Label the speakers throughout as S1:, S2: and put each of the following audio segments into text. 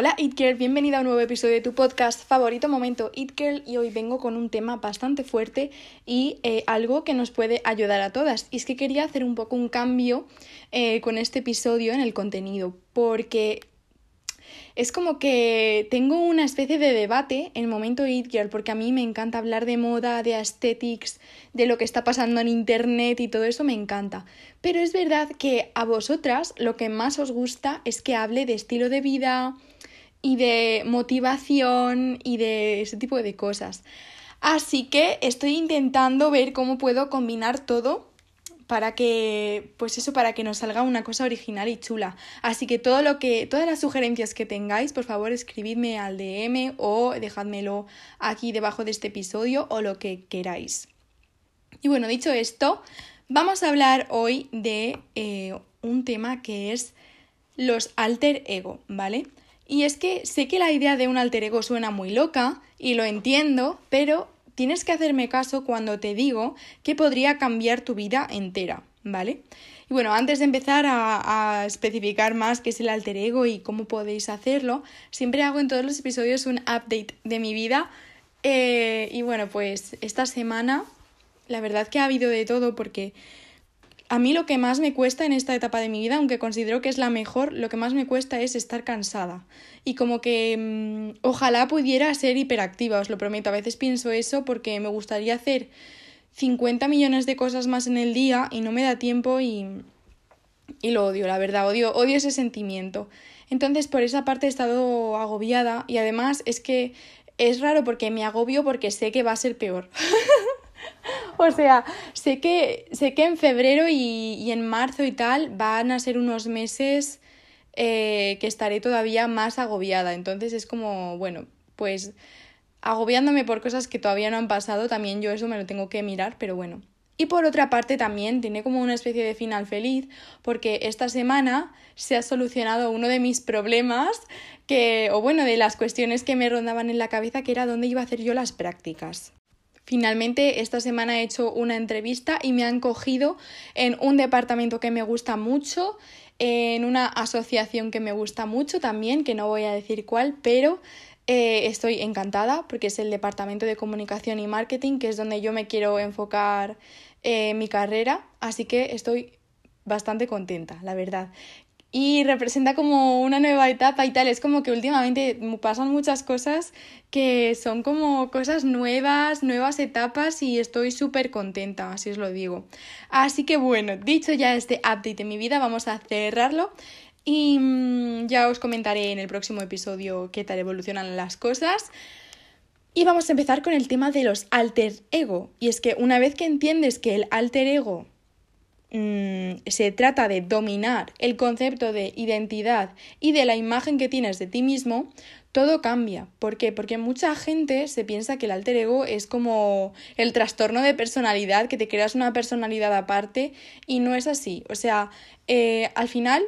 S1: Hola It Girl, bienvenida a un nuevo episodio de tu podcast favorito momento It Girl y hoy vengo con un tema bastante fuerte y eh, algo que nos puede ayudar a todas. Y es que quería hacer un poco un cambio eh, con este episodio en el contenido porque es como que tengo una especie de debate en momento It Girl, porque a mí me encanta hablar de moda, de aesthetics, de lo que está pasando en internet y todo eso me encanta. Pero es verdad que a vosotras lo que más os gusta es que hable de estilo de vida y de motivación y de ese tipo de cosas. Así que estoy intentando ver cómo puedo combinar todo para que, pues eso, para que nos salga una cosa original y chula. Así que todo lo que, todas las sugerencias que tengáis, por favor, escribidme al DM o dejádmelo aquí debajo de este episodio o lo que queráis. Y bueno, dicho esto, vamos a hablar hoy de eh, un tema que es los alter ego, ¿vale? Y es que sé que la idea de un alter ego suena muy loca y lo entiendo, pero tienes que hacerme caso cuando te digo que podría cambiar tu vida entera, ¿vale? Y bueno, antes de empezar a, especificar más qué es el alter ego y cómo podéis hacerlo, siempre hago en todos los episodios un update de mi vida. Eh, y bueno, pues esta semana la verdad que ha habido de todo porque a mí lo que más me cuesta en esta etapa de mi vida, aunque considero que es la mejor, lo que más me cuesta es estar cansada. Y como que mm, ojalá pudiera ser hiperactiva, os lo prometo. A veces pienso eso porque me gustaría hacer 50 millones de cosas más en el día y no me da tiempo y, y lo odio, la verdad, odio, odio ese sentimiento. Entonces por esa parte he estado agobiada y además es que es raro porque me agobio porque sé que va a ser peor. o sea, sé que, sé que en febrero y, en marzo y tal van a ser unos meses eh, que estaré todavía más agobiada. Entonces es como, bueno, pues agobiándome por cosas que todavía no han pasado, también yo eso me lo tengo que mirar, pero bueno. Y por otra parte también tiene como una especie de final feliz porque esta semana se ha solucionado uno de mis problemas que, o bueno, de las cuestiones que me rondaban en la cabeza que era dónde iba a hacer yo las prácticas. Finalmente, esta semana he hecho una entrevista y me han cogido en un departamento que me gusta mucho, en una asociación que me gusta mucho también, que no voy a decir cuál, pero eh, estoy encantada porque es el departamento de comunicación y marketing, que es donde yo me quiero enfocar eh, mi carrera, así que estoy bastante contenta, la verdad y representa como una nueva etapa y tal. Es como que últimamente pasan muchas cosas que son como cosas nuevas, nuevas etapas y estoy súper contenta, así os lo digo. Así que bueno, dicho ya este update de mi vida, vamos a cerrarlo y mm, ya os comentaré en el próximo episodio qué tal evolucionan las cosas. Y vamos a empezar con el tema de los alter ego. Y es que una vez que entiendes que el alter ego Mm, se trata de dominar el concepto de identidad y de la imagen que tienes de ti mismo, todo cambia. ¿Por qué? Porque mucha gente se piensa que el alter ego es como el trastorno de personalidad, que te creas una personalidad aparte y no es así. O sea, eh, al final,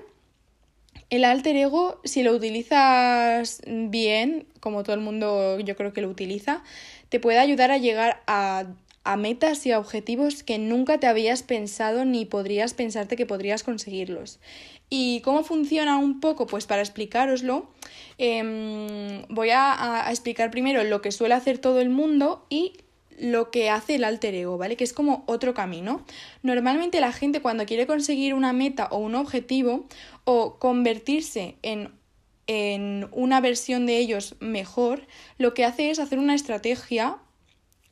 S1: el alter ego, si lo utilizas bien, como todo el mundo yo creo que lo utiliza, te puede ayudar a llegar a a metas y a objetivos que nunca te habías pensado ni podrías pensarte que podrías conseguirlos. ¿Y cómo funciona un poco? Pues para explicároslo, em, voy a, a, explicar primero lo que suele hacer todo el mundo y lo que hace el alter ego, ¿vale? Que es como otro camino. Normalmente la gente cuando quiere conseguir una meta o un objetivo o convertirse en en una versión de ellos mejor, lo que hace es hacer una estrategia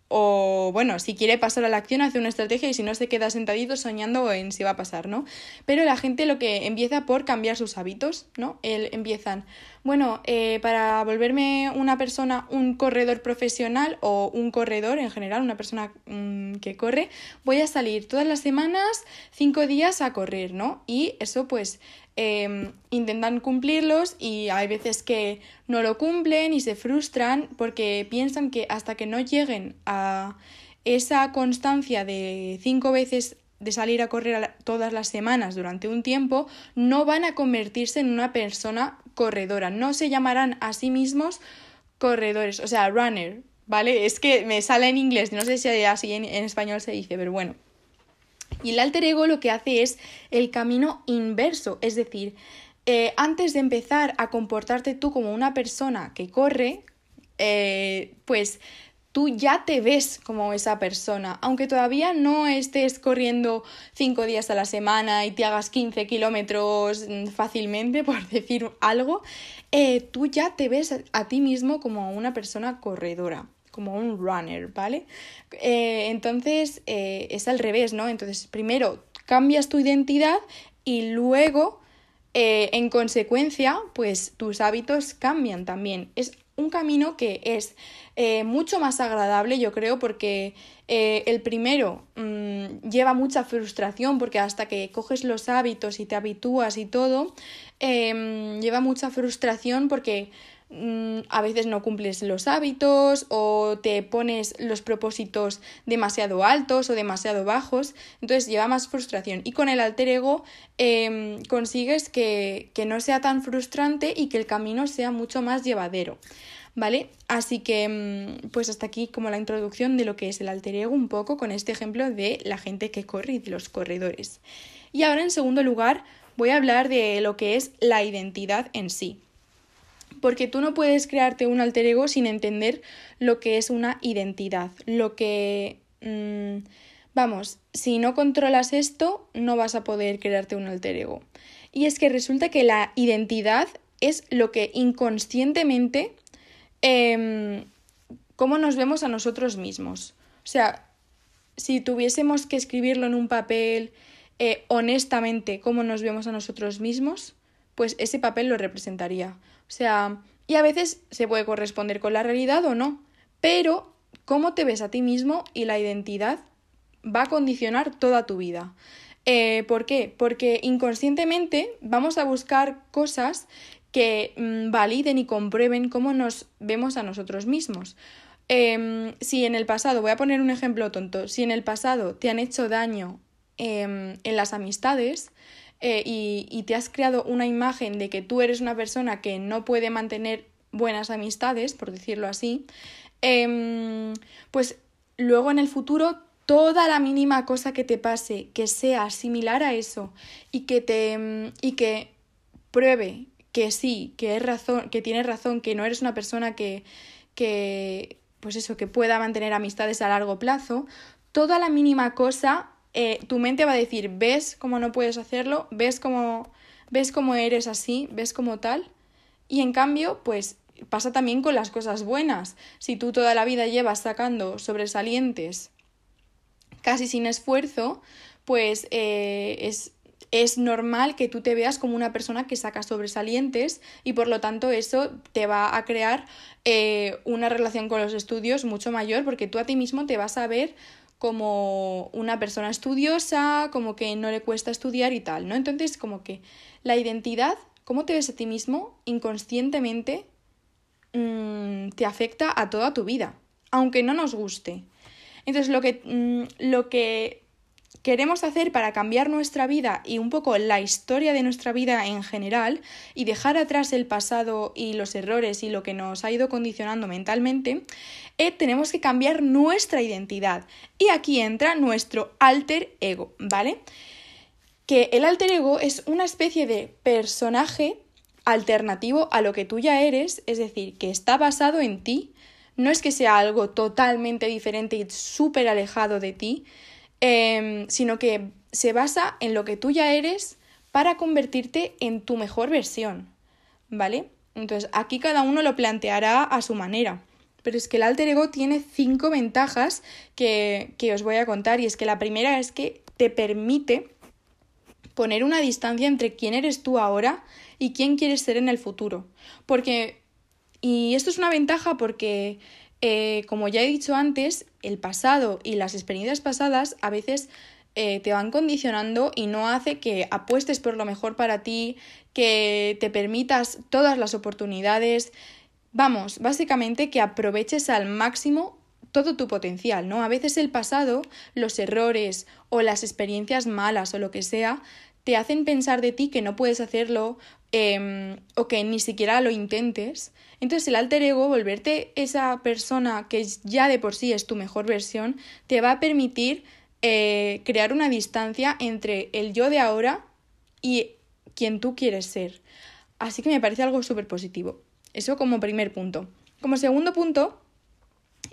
S1: o bueno, si quiere pasar a la acción hace una estrategia y si no se queda sentadito soñando en si va a pasar, ¿no? Pero la gente lo que empieza por cambiar sus hábitos, ¿no? El, empiezan, bueno, eh, para volverme una persona, un corredor profesional o un corredor en general, una persona mm, que corre, voy a salir todas las semanas cinco días a correr, ¿no? Y eso pues Em, intentan cumplirlos y hay veces que no lo cumplen y se frustran porque piensan que hasta que no lleguen a esa constancia de cinco veces de salir a correr todas las semanas durante un tiempo, no van a convertirse en una persona corredora, no se llamarán a sí mismos corredores, o sea, runner, ¿vale? Es que me sale en inglés, no sé si así en español se dice, pero bueno. Y el alter ego lo que hace es el camino inverso, es decir, eh, antes de empezar a comportarte tú como una persona que corre, eh, pues tú ya te ves como esa persona, aunque todavía no estés corriendo cinco días a la semana y te hagas 15 kilómetros fácilmente, por decir algo, eh, tú ya te ves a, ti mismo como una persona corredora como un runner, ¿vale? entonces es al revés, ¿no? Entonces primero cambias tu identidad y luego eh, en consecuencia, pues tus hábitos cambian también. Es un camino que es eh, mucho más agradable, yo creo, porque eh, el primero mm, lleva mucha frustración, porque hasta que coges los hábitos y te habitúas y todo, em, lleva mucha frustración porque a veces no cumples los hábitos o te pones los propósitos demasiado altos o demasiado bajos, entonces lleva más frustración. Y con el alter ego em, consigues que, que no sea tan frustrante y que el camino sea mucho más llevadero. ¿Vale? Así que, mm, pues hasta aquí como la introducción de lo que es el alter ego, un poco con este ejemplo de la gente que corre y de los corredores. Y ahora, en segundo lugar, voy a hablar de lo que es la identidad en sí porque tú no puedes crearte un alter ego sin entender lo que es una identidad, lo que... Mm, vamos, si no controlas esto, no vas a poder crearte un alter ego. Y es que resulta que la identidad es lo que inconscientemente... Eh, cómo nos vemos a nosotros mismos. O sea, si tuviésemos que escribirlo en un papel eh, honestamente cómo nos vemos a nosotros mismos, pues ese papel lo representaría. O sea, y a veces se puede corresponder con la realidad o no, pero cómo te ves a ti mismo y la identidad va a condicionar toda tu vida. Eh, ¿Por qué? Porque inconscientemente vamos a buscar cosas que mm, validen y comprueben cómo nos vemos a nosotros mismos. Em, si en el pasado, voy a poner un ejemplo tonto, si en el pasado te han hecho daño em, en las amistades, eh, y, te has creado una imagen de que tú eres una persona que no puede mantener buenas amistades, por decirlo así, em, pues luego en el futuro toda la mínima cosa que te pase que sea similar a eso y que te em, y que pruebe que sí, que es razón, que tienes razón, que no eres una persona que que pues eso, que pueda mantener amistades a largo plazo, toda la mínima cosa eh, tu mente va a decir, ves cómo no puedes hacerlo, ves cómo, ves cómo eres así, ves cómo tal. Y en cambio, pues pasa también con las cosas buenas. Si tú toda la vida llevas sacando sobresalientes casi sin esfuerzo, pues eh, es, es normal que tú te veas como una persona que saca sobresalientes y por lo tanto eso te va a crear eh, una relación con los estudios mucho mayor porque tú a ti mismo te vas a ver como una persona estudiosa, como que no le cuesta estudiar y tal, ¿no? Entonces, como que la identidad, cómo te ves a ti mismo, inconscientemente mm, te afecta a toda tu vida, aunque no nos guste. Entonces, lo que, mm, lo que queremos hacer para cambiar nuestra vida y un poco la historia de nuestra vida en general y dejar atrás el pasado y los errores y lo que nos ha ido condicionando mentalmente, eh, tenemos que cambiar nuestra identidad. Y aquí entra nuestro alter ego, ¿vale? Que el alter ego es una especie de personaje alternativo a lo que tú ya eres, es decir, que está basado en ti, no es que sea algo totalmente diferente y súper alejado de ti, Em, sino que se basa en lo que tú ya eres para convertirte en tu mejor versión, ¿vale? Entonces aquí cada uno lo planteará a su manera. Pero es que el alter ego tiene cinco ventajas que, que os voy a contar y es que la primera es que te permite poner una distancia entre quién eres tú ahora y quién quieres ser en el futuro. Porque, y esto es una ventaja porque eh, como ya he dicho antes, el pasado y las experiencias pasadas a veces eh, te van condicionando y no hace que apuestes por lo mejor para ti, que te permitas todas las oportunidades. Vamos, básicamente que aproveches al máximo todo tu potencial, ¿no? A veces el pasado, los errores o las experiencias malas o lo que sea, te hacen pensar de ti que no puedes hacerlo Em, o que ni siquiera lo intentes. Entonces el alter ego, volverte esa persona que ya de por sí es tu mejor versión, te va a permitir eh, crear una distancia entre el yo de ahora y quien tú quieres ser. Así que me parece algo súper positivo. Eso como primer punto. Como segundo punto,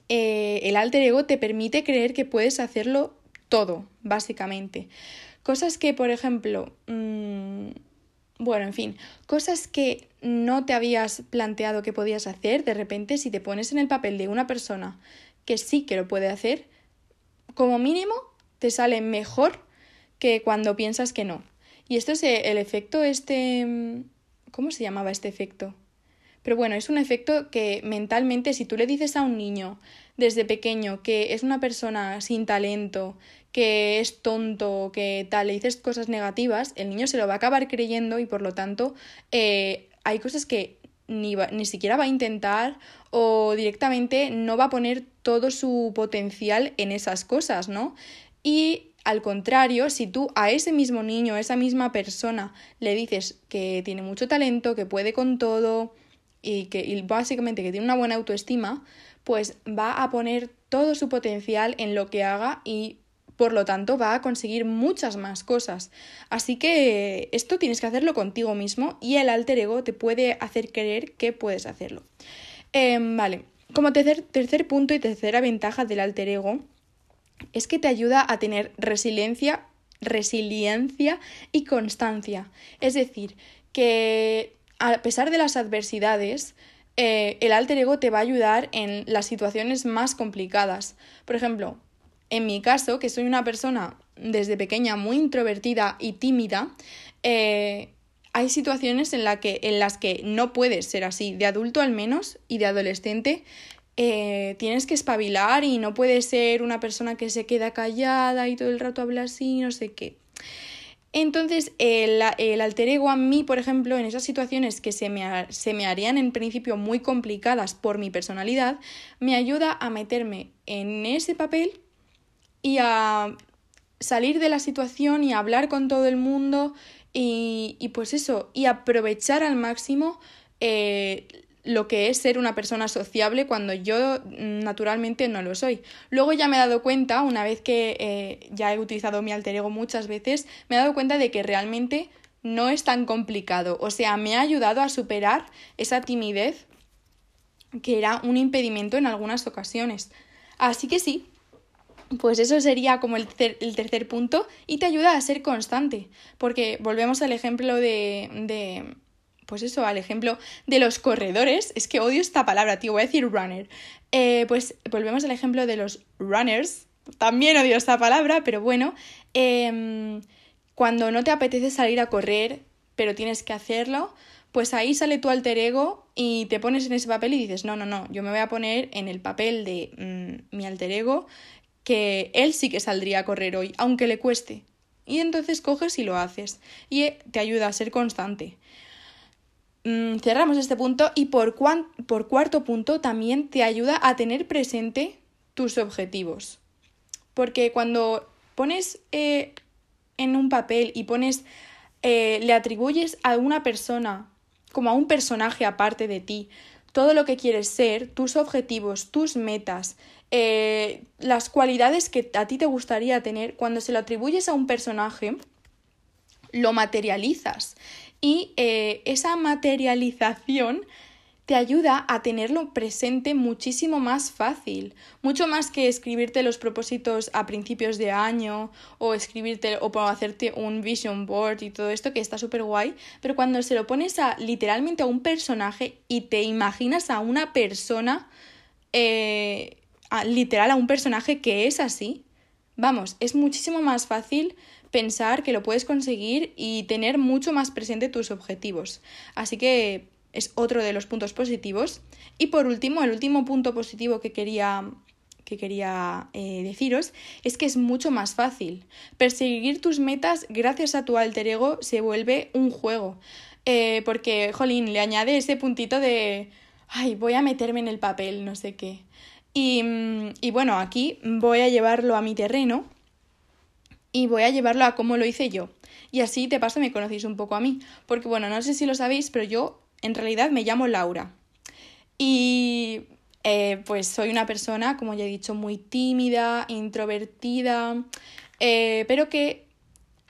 S1: eh, el alter ego te permite creer que puedes hacerlo todo, básicamente. Cosas que, por ejemplo, mmm, bueno, en fin, cosas que no te habías planteado que podías hacer, de repente si te pones en el papel de una persona que sí que lo puede hacer, como mínimo te sale mejor que cuando piensas que no. Y esto es el efecto este... ¿Cómo se llamaba este efecto? Pero bueno, es un efecto que mentalmente si tú le dices a un niño desde pequeño que es una persona sin talento, que es tonto, que tal, le dices cosas negativas, el niño se lo va a acabar creyendo y por lo tanto eh, hay cosas que ni, ni siquiera va a intentar o directamente no va a poner todo su potencial en esas cosas, ¿no? Y al contrario, si tú a ese mismo niño, a esa misma persona, le dices que tiene mucho talento, que puede con todo, y que básicamente que tiene una buena autoestima, pues va a poner todo su potencial en lo que haga y por lo tanto va a conseguir muchas más cosas. Así que esto tienes que hacerlo contigo mismo y el alter ego te puede hacer creer que puedes hacerlo. Em, vale, como tercer, tercer punto y tercera ventaja del alter ego es que te ayuda a tener resiliencia, resiliencia y constancia. Es decir, que a pesar de las adversidades, eh, el alter ego te va a ayudar en las situaciones más complicadas. Por ejemplo, en mi caso, que soy una persona desde pequeña muy introvertida y tímida, eh, hay situaciones en, la que, en las que no puedes ser así, de adulto al menos y de adolescente. Eh, tienes que espabilar y no puedes ser una persona que se queda callada y todo el rato habla así, no sé qué. Entonces, el, alter ego a mí, por ejemplo, en esas situaciones que se me, se me harían en principio muy complicadas por mi personalidad, me ayuda a meterme en ese papel y a salir de la situación y a hablar con todo el mundo y, y pues eso, y aprovechar al máximo eh, lo que es ser una persona sociable cuando yo naturalmente no lo soy. Luego ya me he dado cuenta, una vez que eh, ya he utilizado mi alter ego muchas veces, me he dado cuenta de que realmente no es tan complicado. O sea, me ha ayudado a superar esa timidez que era un impedimento en algunas ocasiones. Así que sí, pues eso sería como el, el, tercer punto y te ayuda a ser constante, porque volvemos al ejemplo de, de pues eso, al ejemplo de los corredores, es que odio esta palabra, tío, voy a decir runner. Eh, pues volvemos al ejemplo de los runners, también odio esta palabra, pero bueno, eh, cuando no te apetece salir a correr, pero tienes que hacerlo, pues ahí sale tu alter ego y te pones en ese papel y dices, no, no, no, yo me voy a poner en el papel de mmm, mi alter ego, que él sí que saldría a correr hoy, aunque le cueste. Y entonces coges y lo haces. Y te ayuda a ser constante. Mm, cerramos este punto y por, por cuarto punto también te ayuda a tener presente tus objetivos. Porque cuando pones eh, en un papel y pones, eh, le atribuyes a una persona como a un personaje aparte de ti, todo lo que quieres ser, tus objetivos, tus metas, eh, las cualidades que a ti te gustaría tener, cuando se lo atribuyes a un personaje, lo materializas. Y eh, esa materialización te ayuda a tenerlo presente muchísimo más fácil, mucho más que escribirte los propósitos a principios de año o escribirte o hacerte un vision board y todo esto que está súper guay, pero cuando se lo pones a literalmente a un personaje y te imaginas a una persona, eh, literal a un personaje que es así, vamos, es muchísimo más fácil pensar que lo puedes conseguir y tener mucho más presente tus objetivos. Así que es otro de los puntos positivos. Y por último, el último punto positivo que quería que quería eh, deciros es que es mucho más fácil. Perseguir tus metas gracias a tu alter ego se vuelve un juego. Eh, porque, jolín, le añade ese puntito de, ay, voy a meterme en el papel, no sé qué. Y, y bueno, aquí voy a llevarlo a mi terreno y voy a llevarlo a cómo lo hice yo. Y así de paso me conocéis un poco a mí, porque bueno, no sé si lo sabéis, pero yo en realidad me llamo Laura. Y eh, pues soy una persona, como ya he dicho, muy tímida, introvertida, eh, pero que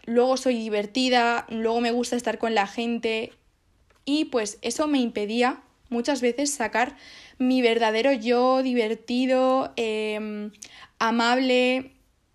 S1: luego soy divertida, luego me gusta estar con la gente y pues eso me impedía muchas veces sacar mi verdadero yo divertido, em, amable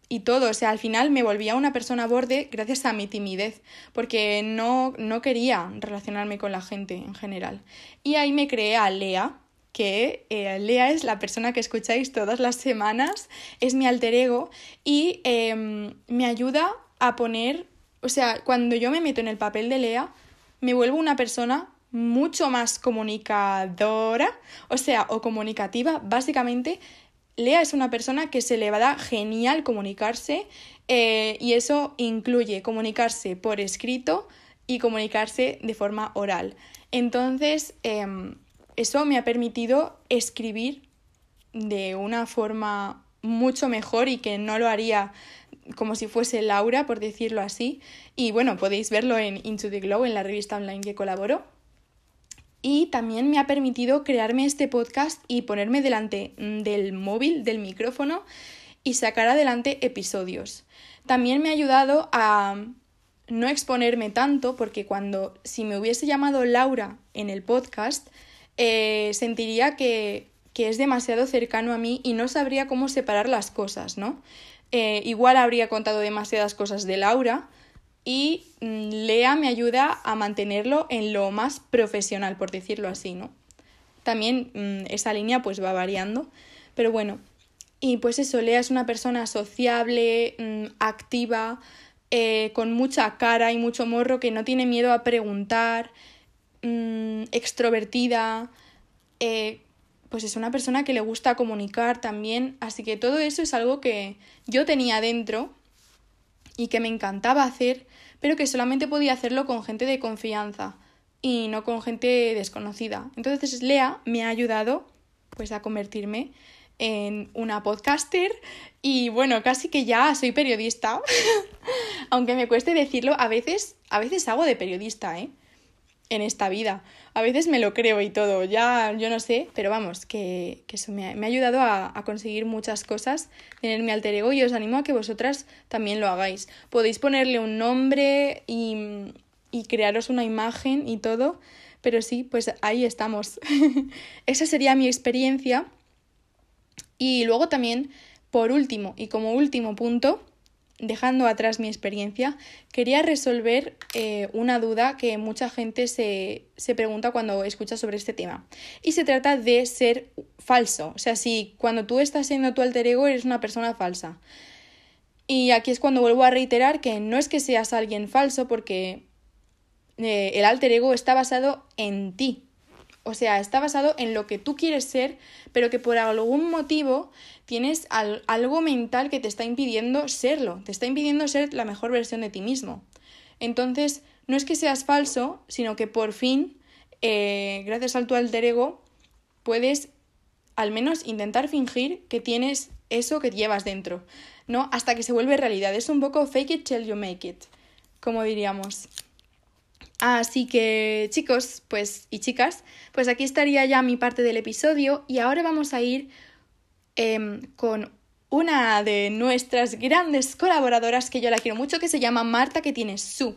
S1: y todo. O sea, al final me volvía una persona borde gracias a mi timidez, porque no, no quería relacionarme con la gente en general. Y ahí me creé a Lea, que eh, Lea es la persona que escucháis todas las semanas, es mi alter ego y em, me ayuda a poner, o sea, cuando yo me meto en el papel de Lea, me vuelvo una persona mucho más comunicadora, o sea, o comunicativa. Básicamente, Lea es una persona que se le va a dar genial comunicarse eh, y eso incluye comunicarse por escrito y comunicarse de forma oral. Entonces, em, eso me ha permitido escribir de una forma mucho mejor y que no lo haría como si fuese Laura, por decirlo así. Y bueno, podéis verlo en Into the Glow, en la revista online que colaboro y también me ha permitido crearme este podcast y ponerme delante mm, del móvil, del micrófono y sacar adelante episodios. También me ha ayudado a no exponerme tanto porque cuando si me hubiese llamado Laura en el podcast eh, sentiría que, que, es demasiado cercano a mí y no sabría cómo separar las cosas, ¿no? Eh, igual habría contado demasiadas cosas de Laura y mm, Lea me ayuda a mantenerlo en lo más profesional, por decirlo así, ¿no? También mm, esa línea pues va variando, pero bueno, y pues eso, Lea es una persona sociable, mm, activa, eh, con mucha cara y mucho morro, que no tiene miedo a preguntar, extrovertida, eh, pues es una persona que le gusta comunicar también, así que todo eso es algo que yo tenía dentro y que me encantaba hacer, pero que solamente podía hacerlo con gente de confianza y no con gente desconocida. Entonces Lea me ha ayudado pues a convertirme en una podcaster y bueno, casi que ya soy periodista. Aunque me cueste decirlo, a veces a veces hago de periodista, ¿eh? En esta vida. A veces me lo creo y todo, ya yo no sé, pero vamos, que, eso me ha, ayudado a, conseguir muchas cosas, tener mi alter ego y os animo a que vosotras también lo hagáis. Podéis ponerle un nombre y, y crearos una imagen y todo, pero sí, pues ahí estamos. Esa sería mi experiencia. Y luego también, por último y como último punto, dejando atrás mi experiencia, quería resolver eh, una duda que mucha gente se, se, pregunta cuando escucha sobre este tema. Y se trata de ser falso. O sea, si cuando tú estás siendo tu alter ego eres una persona falsa. Y aquí es cuando vuelvo a reiterar que no es que seas alguien falso porque eh, el alter ego está basado en ti. O sea, está basado en lo que tú quieres ser, pero que por algún motivo tienes algo mental que te está impidiendo serlo, te está impidiendo ser la mejor versión de ti mismo. Entonces, no es que seas falso, sino que por fin, eh, gracias al tu alter ego, puedes al menos intentar fingir que tienes eso que llevas dentro, ¿no? Hasta que se vuelve realidad. Es un poco fake it till you make it, como diríamos. Así que chicos, pues y chicas, pues aquí estaría ya mi parte del episodio y ahora vamos a ir Em, con una de nuestras grandes colaboradoras que yo la quiero mucho, que se llama Marta, que tiene su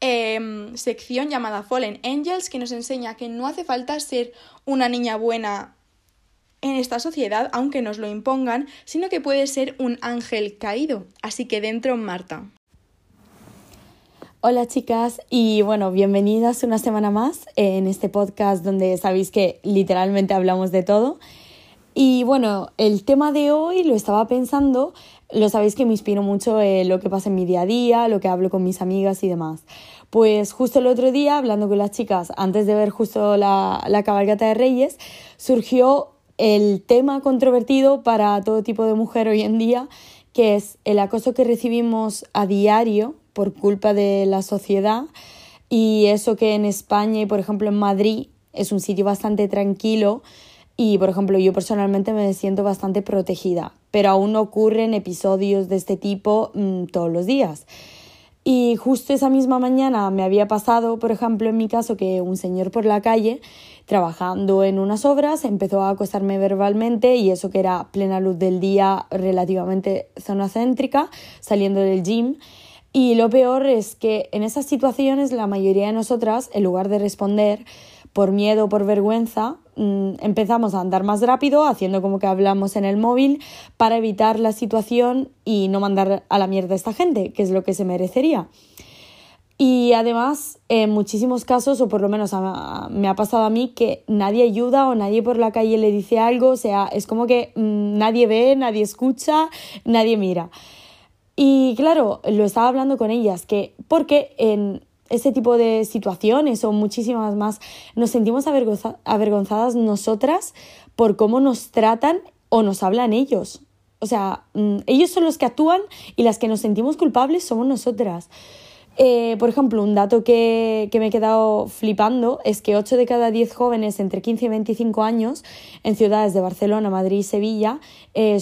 S1: em, sección llamada Fallen Angels, que nos enseña que no hace falta ser una niña buena en esta sociedad, aunque nos lo impongan, sino que puede ser un ángel caído. Así que dentro, Marta.
S2: Hola chicas y bueno, bienvenidas una semana más en este podcast donde sabéis que literalmente hablamos de todo. Y bueno, el tema de hoy lo estaba pensando, lo sabéis que me inspiro mucho en lo que pasa en mi día a día, lo que hablo con mis amigas y demás. Pues justo el otro día, hablando con las chicas, antes de ver justo la, la cabalgata de Reyes, surgió el tema controvertido para todo tipo de mujer hoy en día, que es el acoso que recibimos a diario por culpa de la sociedad y eso que en España y por ejemplo en Madrid es un sitio bastante tranquilo y, por ejemplo, yo personalmente me siento bastante protegida, pero aún ocurren episodios de este tipo mm, todos los días. Y justo esa misma mañana me había pasado, por ejemplo, en mi caso, que un señor por la calle, trabajando en unas obras, empezó a acosarme verbalmente y eso que era plena luz del día, relativamente zona céntrica, saliendo del gym. Y lo peor es que en esas situaciones la mayoría de nosotras, en lugar de responder por miedo o por vergüenza, mm, empezamos a andar más rápido, haciendo como que hablamos en el móvil, para evitar la situación y no mandar a la mierda a esta gente, que es lo que se merecería. Y además, en muchísimos casos, o por lo menos me ha pasado a mí, que nadie ayuda o nadie por la calle le dice algo, o sea, es como que mm, nadie ve, nadie escucha, nadie mira. Y claro, lo estaba hablando con ellas, que porque en ese tipo de situaciones o muchísimas más nos sentimos avergonzadas nosotras por cómo nos tratan o nos hablan ellos. O sea, mm, ellos son los que actúan y las que nos sentimos culpables somos nosotras. Eh, por ejemplo, un dato que, me he quedado flipando es que 8 de cada 10 jóvenes entre 15 y 25 años en ciudades de Barcelona, Madrid y Sevilla eh,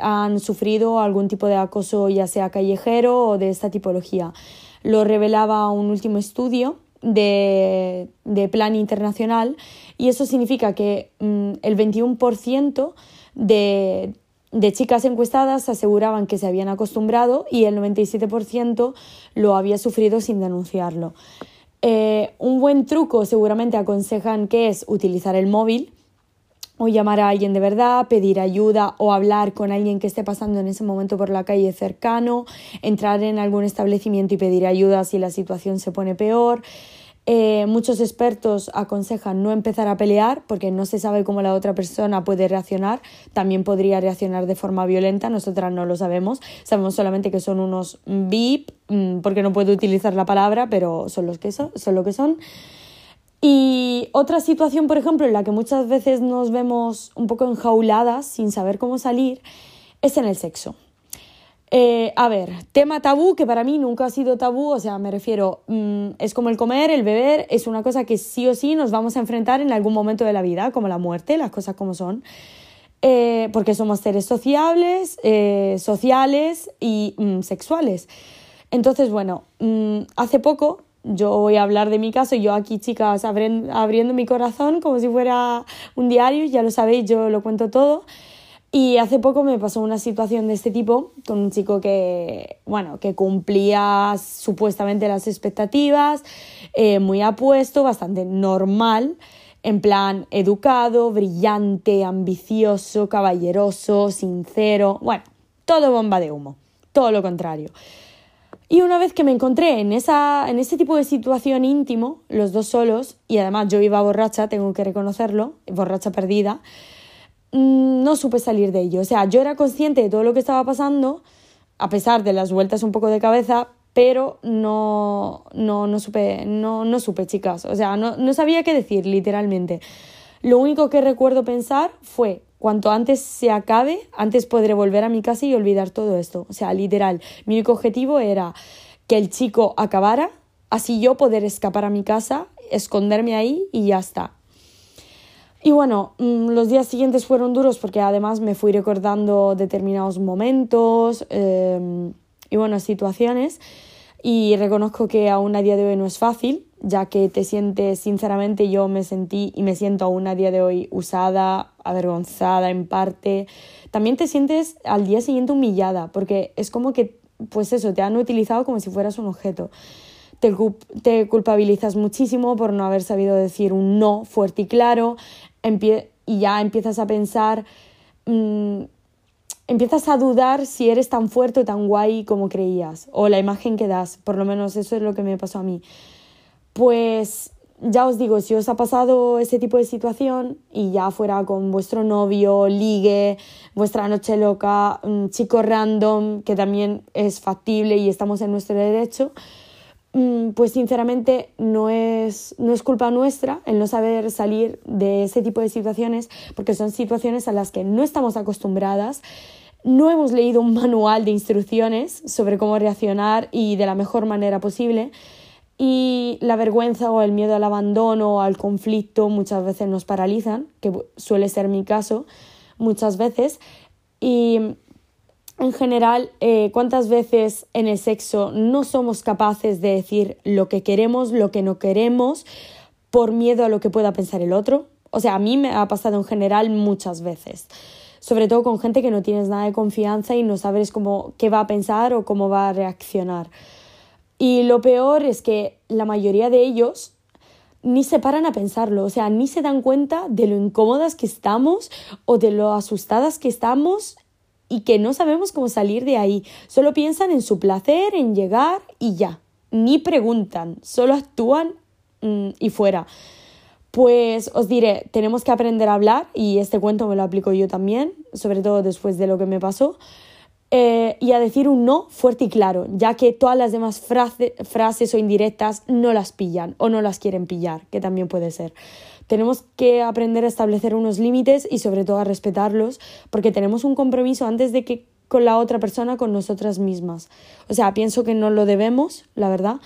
S2: han sufrido algún tipo de acoso, ya sea callejero o de esta tipología. Lo revelaba un último estudio de, plan internacional y eso significa que mm, el 21% de de chicas encuestadas aseguraban que se habían acostumbrado y el 97% lo había sufrido sin denunciarlo. Eh, un buen truco seguramente aconsejan que es utilizar el móvil o llamar a alguien de verdad, pedir ayuda o hablar con alguien que esté pasando en ese momento por la calle cercano, entrar en algún establecimiento y pedir ayuda si la situación se pone peor. Eh, muchos expertos aconsejan no empezar a pelear porque no se sabe cómo la otra persona puede reaccionar. También podría reaccionar de forma violenta, nosotras no lo sabemos. Sabemos solamente que son unos VIP, mm, porque no puedo utilizar la palabra, pero son, los que son, son lo que son. Y otra situación, por ejemplo, en la que muchas veces nos vemos un poco enjauladas sin saber cómo salir, es en el sexo. Eh, a ver, tema tabú que para mí nunca ha sido tabú, o sea, me refiero, mm, es como el comer, el beber, es una cosa que sí o sí nos vamos a enfrentar en algún momento de la vida, como la muerte, las cosas como son, eh, porque somos seres sociables, eh, sociales y mm, sexuales. Entonces, bueno, mm, hace poco yo voy a hablar de mi caso, yo aquí chicas abriendo mi corazón como si fuera un diario, ya lo sabéis, yo lo cuento todo. Y hace poco me pasó una situación de este tipo con un chico que, bueno, que cumplía supuestamente las expectativas, eh, muy apuesto, bastante normal, en plan educado, brillante, ambicioso, caballeroso, sincero, bueno, todo bomba de humo, todo lo contrario. Y una vez que me encontré en, esa, en ese tipo de situación íntimo, los dos solos, y además yo iba borracha, tengo que reconocerlo, borracha perdida, no supe salir de ello. O sea, yo era consciente de todo lo que estaba pasando, a pesar de las vueltas un poco de cabeza, pero no, no, no supe, no, no supe, chicas. O sea, no, no sabía qué decir, literalmente. Lo único que recuerdo pensar fue, cuanto antes se acabe, antes podré volver a mi casa y olvidar todo esto. O sea, literal, mi único objetivo era que el chico acabara, así yo poder escapar a mi casa, esconderme ahí y ya está. Y bueno, mm, los días siguientes fueron duros porque además me fui recordando determinados momentos em, y bueno, situaciones y reconozco que aún a día de hoy no es fácil, ya que te sientes, sinceramente yo me sentí y me siento aún a día de hoy usada, avergonzada en parte. También te sientes al día siguiente humillada, porque es como que, pues eso, te han utilizado como si fueras un objeto. Te, te culpabilizas muchísimo por no haber sabido decir un no fuerte y claro, y ya empiezas a pensar, mm, empiezas a dudar si eres tan fuerte o tan guay como creías, o la imagen que das, por lo menos eso es lo que me pasó a mí. Pues ya os digo, si os ha pasado ese tipo de situación y ya fuera con vuestro novio, ligue, vuestra noche loca, un chico random, que también es factible y estamos en nuestro derecho, Mm, pues sinceramente no es, no es culpa nuestra el no saber salir de ese tipo de situaciones porque son situaciones a las que no estamos acostumbradas, no hemos leído un manual de instrucciones sobre cómo reaccionar y de la mejor manera posible. Y la vergüenza o el miedo al abandono o al conflicto muchas veces nos paralizan, que suele ser mi caso muchas veces en general, eh, cuántas veces en el sexo no somos capaces de decir lo que queremos, lo que no queremos, por miedo a lo que pueda pensar el otro. O sea, a mí me ha pasado en general muchas veces, sobre todo con gente que no tienes nada de confianza y no sabes cómo, qué va a pensar o cómo va a reaccionar. Y lo peor es que la mayoría de ellos ni se paran a pensarlo, o sea, ni se dan cuenta de lo incómodas que estamos o de lo asustadas que estamos y que no sabemos cómo salir de ahí. Solo piensan en su placer, en llegar y ya. Ni preguntan, solo actúan mm, y fuera. Pues os diré, tenemos que aprender a hablar y este cuento me lo aplico yo también, sobre todo después de lo que me pasó, eh, y a decir un no fuerte y claro, ya que todas las demás frases o indirectas no las pillan o no las quieren pillar, que también puede ser. Tenemos que aprender a establecer unos límites y sobre todo a respetarlos, porque tenemos un compromiso antes de que con la otra persona, con nosotras mismas. O sea, pienso que no lo debemos, la verdad,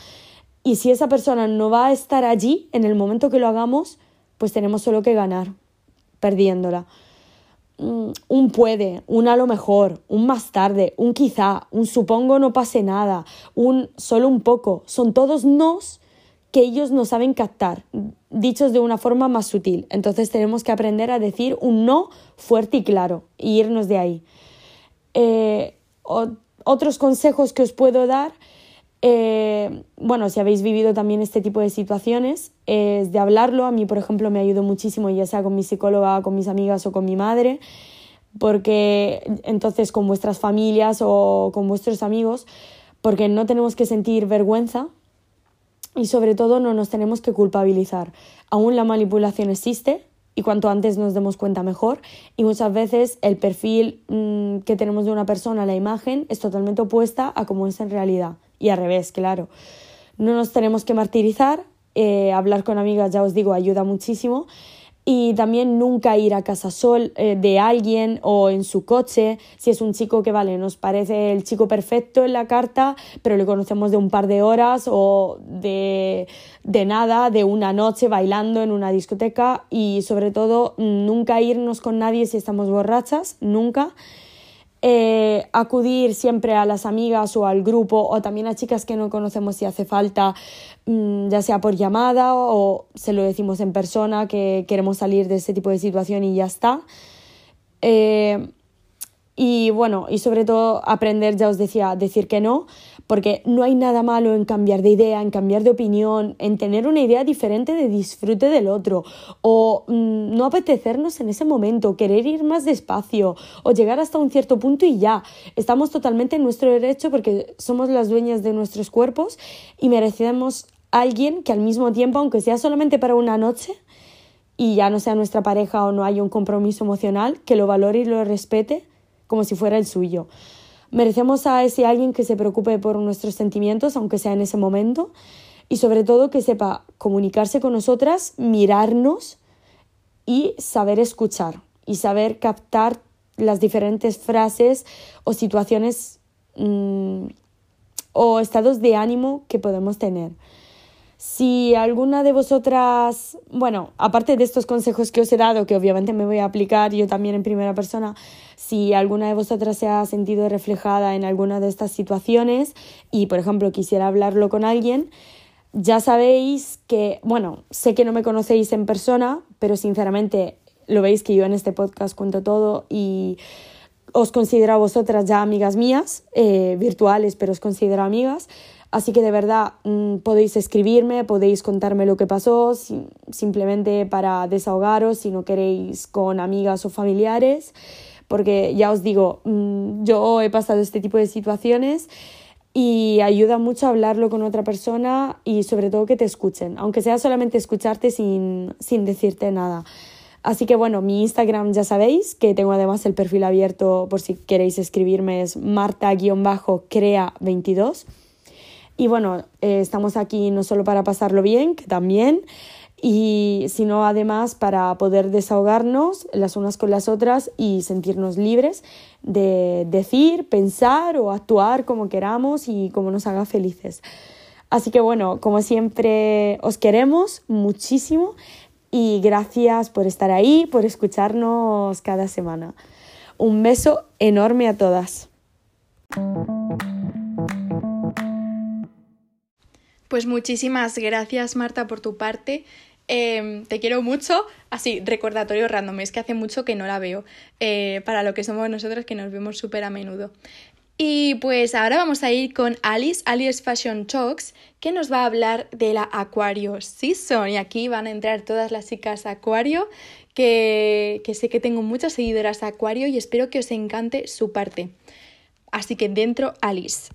S2: y si esa persona no va a estar allí en el momento que lo hagamos, pues tenemos solo que ganar, perdiéndola. Mm, un puede, un a lo mejor, un más tarde, un quizá, un supongo no pase nada, un solo un poco. Son todos nos que ellos no saben captar, dichos de una forma más sutil. Entonces tenemos que aprender a decir un no fuerte y claro y irnos de ahí. Eh, otros consejos que os puedo dar eh, bueno, si habéis vivido también este tipo de situaciones, es de hablarlo. A mí, por ejemplo, me ayudó muchísimo, ya sea con mi psicóloga, con mis amigas o con mi madre, porque entonces con vuestras familias o con vuestros amigos, porque no tenemos que sentir vergüenza y sobre todo no nos tenemos que culpabilizar. Aún la manipulación existe, y cuanto antes nos demos cuenta mejor. Y muchas veces el perfil mm, que tenemos de una persona, la imagen, es totalmente opuesta a cómo es en realidad y al revés, claro. No nos tenemos que martirizar, eh, hablar con amigas, ya os digo, ayuda muchísimo. Y también nunca ir a casa sol eh, de alguien o en su coche, si es un chico que, vale, nos parece el chico perfecto en la carta, pero le conocemos de un par de horas o de, de nada, de una noche bailando en una discoteca y sobre todo nunca irnos con nadie si estamos borrachas, nunca eh, acudir siempre a las amigas o al grupo o también a chicas que no conocemos si hace falta, mm, ya sea por llamada o se lo decimos en persona que queremos salir de este tipo de situación y ya está. Eh, y bueno, y sobre todo aprender, ya os decía, decir que no, porque no hay nada malo en cambiar de idea, en cambiar de opinión, en tener una idea diferente de disfrute del otro, o mm, no apetecernos en ese momento, querer ir más despacio, o llegar hasta un cierto punto y ya. Estamos totalmente en nuestro derecho porque somos las dueñas de nuestros cuerpos y merecemos alguien que al mismo tiempo, aunque sea solamente para una noche, y ya no sea nuestra pareja o no haya un compromiso emocional, que lo valore y lo respete como si fuera el suyo. Merecemos a ese alguien que se preocupe por nuestros sentimientos, aunque sea en ese momento, y sobre todo que sepa comunicarse con nosotras, mirarnos y saber escuchar y saber captar las diferentes frases o situaciones mm, o estados de ánimo que podemos tener. Si alguna de vosotras, bueno, aparte de estos consejos que os he dado, que obviamente me voy a aplicar yo también en primera persona, si alguna de vosotras se ha sentido reflejada en alguna de estas situaciones y, por ejemplo, quisiera hablarlo con alguien, ya sabéis que, bueno, sé que no me conocéis en persona, pero sinceramente lo veis que yo en este podcast cuento todo y os considero a vosotras ya amigas mías, eh, virtuales, pero os considero amigas. Así que de verdad mm, podéis escribirme, podéis contarme lo que pasó, simplemente para desahogaros si no queréis con amigas o familiares, porque ya os digo, mm, yo he pasado este tipo de situaciones y ayuda mucho hablarlo con otra persona y sobre todo que te escuchen, aunque sea solamente escucharte sin, sin decirte nada. Así que bueno, mi Instagram ya sabéis, que tengo además el perfil abierto por si queréis escribirme, es marta-crea22. Y bueno, eh, estamos aquí no solo para pasarlo bien, que también, y sino además para poder desahogarnos las unas con las otras y sentirnos libres de decir, pensar o actuar como queramos y como nos haga felices. Así que bueno, como siempre os queremos muchísimo y gracias por estar ahí, por escucharnos cada semana. Un beso enorme a todas.
S1: Pues muchísimas gracias Marta por tu parte. Em, te quiero mucho. Así, recordatorio random, es que hace mucho que no la veo. Eh, para lo que somos nosotros, que nos vemos súper a menudo. Y pues ahora vamos a ir con Alice, Alice Fashion Talks, que nos va a hablar de la Acuario Season. Y aquí van a entrar todas las chicas Acuario, que, que sé que tengo muchas seguidoras Acuario y espero que os encante su parte. Así que dentro, Alice.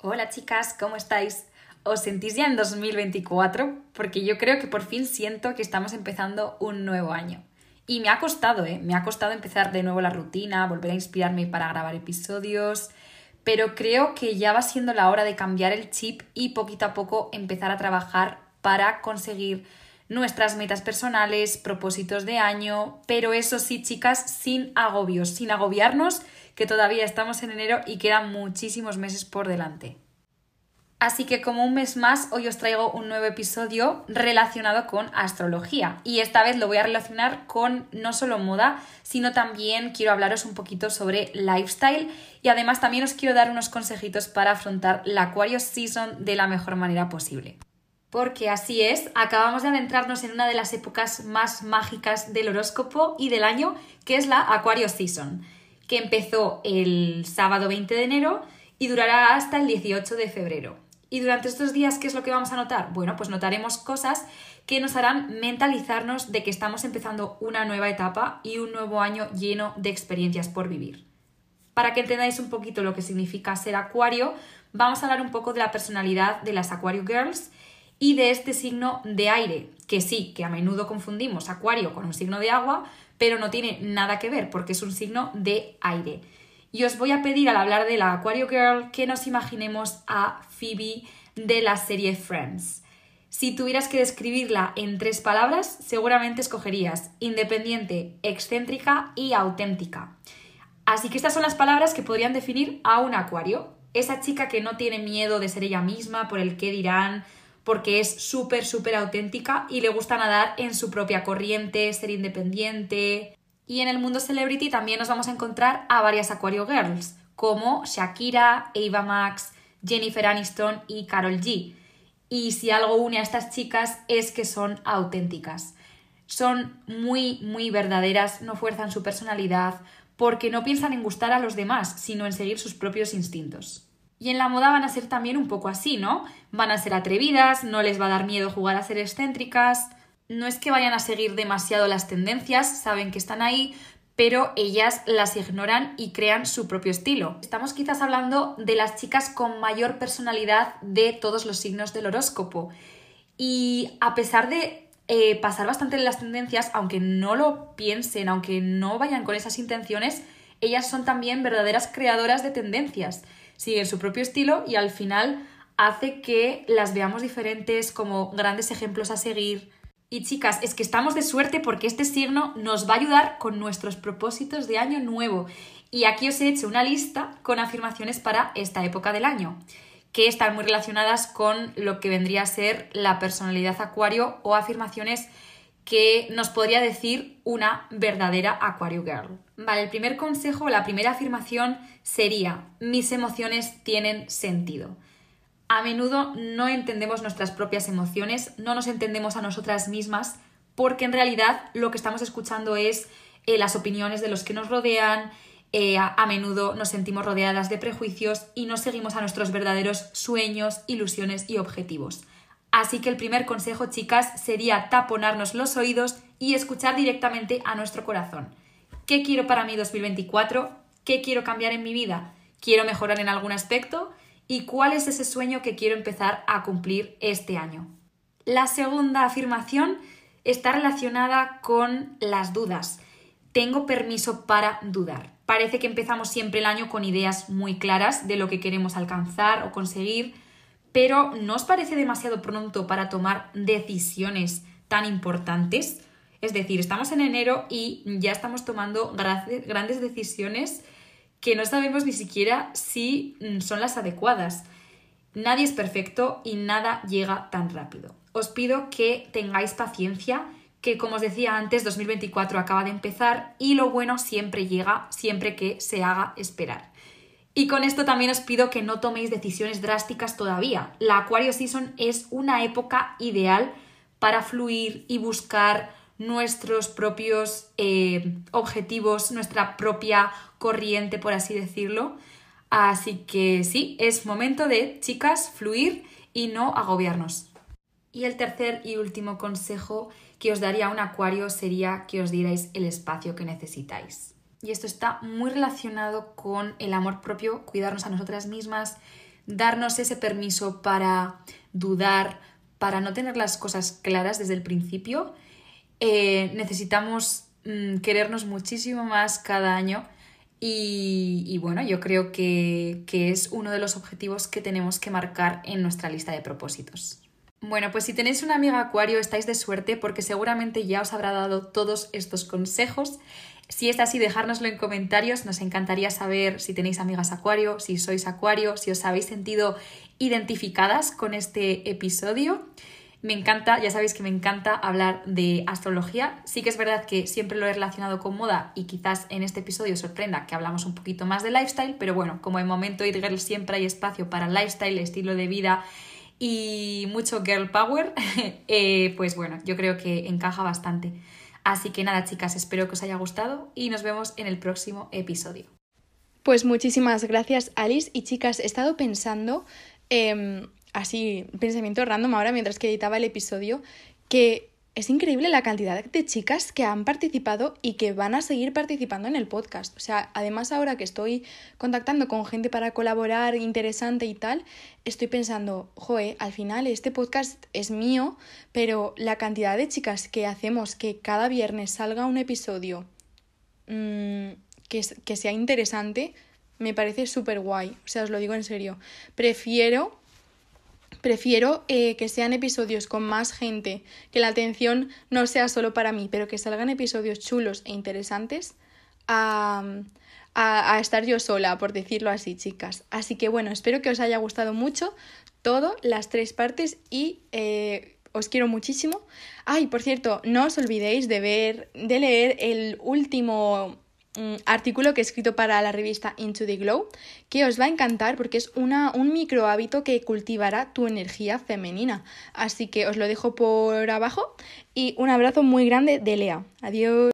S3: Hola chicas, ¿cómo estáis? ¿Os sentís ya en 2024? Porque yo creo que por fin siento que estamos empezando un nuevo año. Y me ha costado, ¿eh? Me ha costado empezar de nuevo la rutina, volver a inspirarme para grabar episodios, pero creo que ya va siendo la hora de cambiar el chip y poquito a poco empezar a trabajar para conseguir nuestras metas personales, propósitos de año, pero eso sí, chicas, sin agobios, sin agobiarnos, que todavía estamos en enero y quedan muchísimos meses por delante. Así que como un mes más, hoy os traigo un nuevo episodio relacionado con astrología. Y esta vez lo voy a relacionar con no solo moda, sino también quiero hablaros un poquito sobre lifestyle y además también os quiero dar unos consejitos para afrontar la Aquarius Season de la mejor manera posible. Porque así es, acabamos de adentrarnos en una de las épocas más mágicas del horóscopo y del año, que es la Aquarius Season, que empezó el sábado 20 de enero y durará hasta el 18 de febrero. Y durante estos días, ¿qué es lo que vamos a notar? Bueno, pues notaremos cosas que nos harán mentalizarnos de que estamos empezando una nueva etapa y un nuevo año lleno de experiencias por vivir. Para que entendáis un poquito lo que significa ser acuario, vamos a hablar un poco de la personalidad de las Aquario Girls y de este signo de aire, que sí, que a menudo confundimos acuario con un signo de agua, pero no tiene nada que ver porque es un signo de aire. Y os voy a pedir al hablar de la Aquario Girl que nos imaginemos a Phoebe de la serie Friends. Si tuvieras que describirla en tres palabras, seguramente escogerías independiente, excéntrica y auténtica. Así que estas son las palabras que podrían definir a un acuario. Esa chica que no tiene miedo de ser ella misma por el qué dirán, porque es súper, súper auténtica y le gusta nadar en su propia corriente, ser independiente, y en el mundo celebrity también nos vamos a encontrar a varias Aquario Girls, como Shakira, Ava Max, Jennifer Aniston y Carol G. Y si algo une a estas chicas es que son auténticas. Son muy, muy verdaderas, no fuerzan su personalidad, porque no piensan en gustar a los demás, sino en seguir sus propios instintos. Y en la moda van a ser también un poco así, ¿no? Van a ser atrevidas, no les va a dar miedo jugar a ser excéntricas, no es que vayan a seguir demasiado las tendencias, saben que están ahí, pero ellas las ignoran y crean su propio estilo. Estamos quizás hablando de las chicas con mayor personalidad de todos los signos del horóscopo. Y a pesar de eh, pasar bastante en las tendencias, aunque no lo piensen, aunque no vayan con esas intenciones, ellas son también verdaderas creadoras de tendencias. Siguen su propio estilo y al final hace que las veamos diferentes como grandes ejemplos a seguir, y chicas, es que estamos de suerte porque este signo nos va a ayudar con nuestros propósitos de año nuevo. Y aquí os he hecho una lista con afirmaciones para esta época del año, que están muy relacionadas con lo que vendría a ser la personalidad acuario o afirmaciones que nos podría decir una verdadera Acuario Girl. Vale, el primer consejo, la primera afirmación sería, mis emociones tienen sentido. A menudo no entendemos nuestras propias emociones, no nos entendemos a nosotras mismas, porque en realidad lo que estamos escuchando es eh, las opiniones de los que nos rodean, eh, a, menudo nos sentimos rodeadas de prejuicios y no seguimos a nuestros verdaderos sueños, ilusiones y objetivos. Así que el primer consejo, chicas, sería taponarnos los oídos y escuchar directamente a nuestro corazón. ¿Qué quiero para mí 2024? ¿Qué quiero cambiar en mi vida? ¿Quiero mejorar en algún aspecto? Y cuál es ese sueño que quiero empezar a cumplir este año. La segunda afirmación está relacionada con las dudas. Tengo permiso para dudar. Parece que empezamos siempre el año con ideas muy claras de lo que queremos alcanzar o conseguir, pero ¿no os parece demasiado pronto para tomar decisiones tan importantes? Es decir, estamos en enero y ya estamos tomando grandes decisiones que no sabemos ni siquiera si mm, son las adecuadas. Nadie es perfecto y nada llega tan rápido. Os pido que tengáis paciencia, que como os decía antes, 2024 acaba de empezar y lo bueno siempre llega, siempre que se haga esperar. Y con esto también os pido que no toméis decisiones drásticas todavía. La Aquario Season es una época ideal para fluir y buscar nuestros propios eh, objetivos, nuestra propia corriente, por así decirlo. Así que sí, es momento de, chicas, fluir y no agobiarnos. Y el tercer y último consejo que os daría un acuario sería que os dierais el espacio que necesitáis. Y esto está muy relacionado con el amor propio, cuidarnos a nosotras mismas, darnos ese permiso para dudar, para no tener las cosas claras desde el principio. Eh, necesitamos mm, querernos muchísimo más cada año y, bueno, yo creo que, que es uno de los objetivos que tenemos que marcar en nuestra lista de propósitos. Bueno, pues si tenéis una amiga acuario estáis de suerte porque seguramente ya os habrá dado todos estos consejos. Si es así, dejárnoslo en comentarios. Nos encantaría saber si tenéis amigas acuario, si sois acuario, si os habéis sentido identificadas con este episodio. Me encanta, ya sabéis que me encanta hablar de astrología. Sí que es verdad que siempre lo he relacionado con moda y quizás en este episodio sorprenda que hablamos un poquito más de lifestyle, pero bueno, como en momento It Girl siempre hay espacio para lifestyle, estilo de vida y mucho girl power, eh, pues bueno, yo creo que encaja bastante. Así que nada, chicas, espero que os haya gustado y nos vemos en el próximo episodio.
S1: Pues muchísimas gracias, Alice. Y chicas, he estado pensando eh, así, pensamiento random ahora mientras que editaba el episodio, que es increíble la cantidad de chicas que han participado y que van a seguir participando en el podcast. O sea, además ahora que estoy contactando con gente para colaborar interesante y tal, estoy pensando, joe, al final este podcast es mío, pero la cantidad de chicas que hacemos que cada viernes salga un episodio mmm, que, que sea interesante, me parece súper guay. O sea, os lo digo en serio. Prefiero Prefiero eh, que sean episodios con más gente, que la atención no sea solo para mí, pero que salgan episodios chulos e interesantes a, a, estar yo sola, por decirlo así, chicas. Así que bueno, espero que os haya gustado mucho todo, las tres partes y eh, os quiero muchísimo. Ay, por cierto, no os olvidéis de ver, de leer el último artículo que he escrito para la revista Into the Glow, que os va a encantar porque es una, un micro hábito que cultivará tu energía femenina. Así que os lo dejo por abajo y un abrazo muy grande de Lea. Adiós.